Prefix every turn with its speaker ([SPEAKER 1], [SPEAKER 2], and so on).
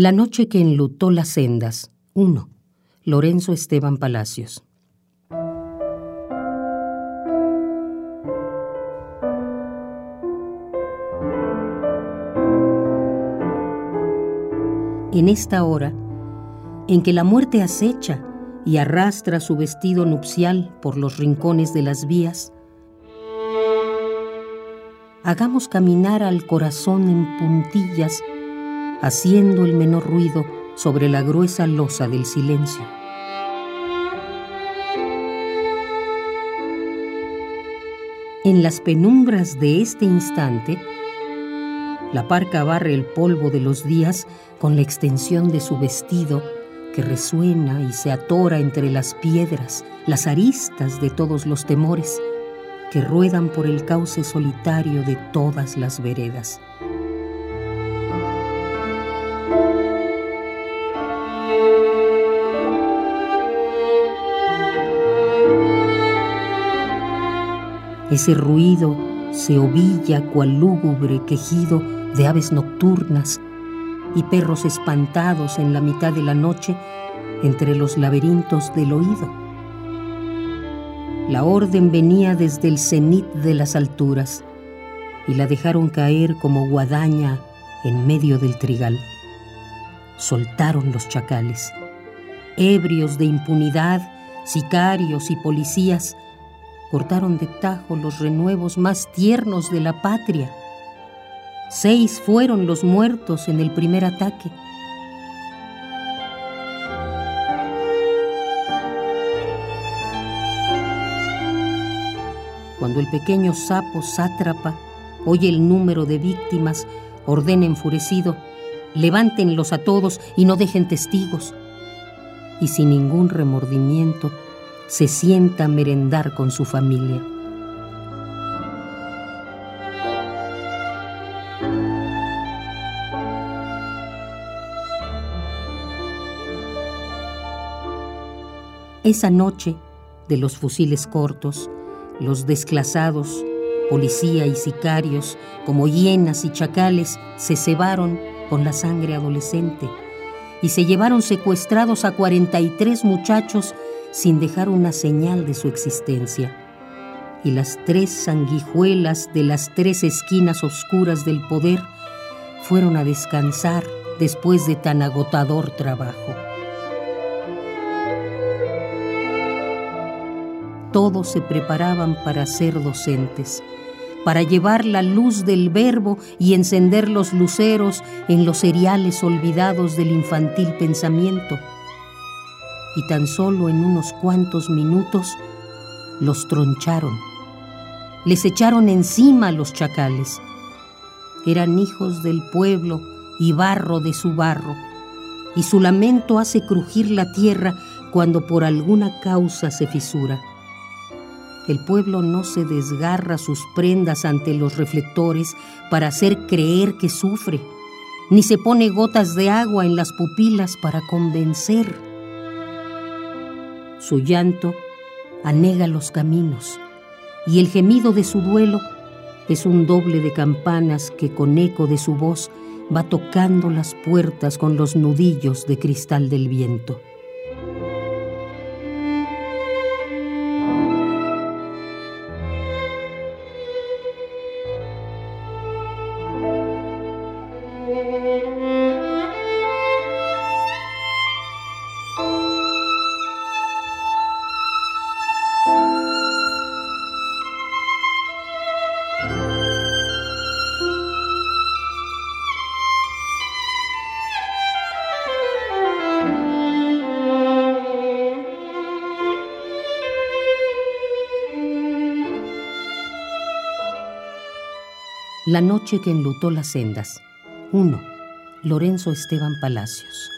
[SPEAKER 1] La noche que enlutó las sendas. 1. Lorenzo Esteban Palacios. En esta hora, en que la muerte acecha y arrastra su vestido nupcial por los rincones de las vías, hagamos caminar al corazón en puntillas haciendo el menor ruido sobre la gruesa losa del silencio. En las penumbras de este instante, la parca barre el polvo de los días con la extensión de su vestido que resuena y se atora entre las piedras, las aristas de todos los temores que ruedan por el cauce solitario de todas las veredas. Ese ruido se ovilla cual lúgubre quejido de aves nocturnas y perros espantados en la mitad de la noche entre los laberintos del oído. La orden venía desde el cenit de las alturas y la dejaron caer como guadaña en medio del trigal. Soltaron los chacales. Ebrios de impunidad, sicarios y policías cortaron de tajo los renuevos más tiernos de la patria. Seis fueron los muertos en el primer ataque. Cuando el pequeño sapo sátrapa oye el número de víctimas, ordena enfurecido, levántenlos a todos y no dejen testigos. Y sin ningún remordimiento, se sienta a merendar con su familia. Esa noche de los fusiles cortos, los desclasados, policía y sicarios, como hienas y chacales, se cebaron con la sangre adolescente y se llevaron secuestrados a 43 muchachos sin dejar una señal de su existencia. Y las tres sanguijuelas de las tres esquinas oscuras del poder fueron a descansar después de tan agotador trabajo. Todos se preparaban para ser docentes, para llevar la luz del verbo y encender los luceros en los seriales olvidados del infantil pensamiento y tan solo en unos cuantos minutos los troncharon. Les echaron encima los chacales. Eran hijos del pueblo y barro de su barro, y su lamento hace crujir la tierra cuando por alguna causa se fisura. El pueblo no se desgarra sus prendas ante los reflectores para hacer creer que sufre, ni se pone gotas de agua en las pupilas para convencer su llanto anega los caminos y el gemido de su duelo es un doble de campanas que con eco de su voz va tocando las puertas con los nudillos de cristal del viento. La noche que enlutó las sendas. 1. Lorenzo Esteban Palacios.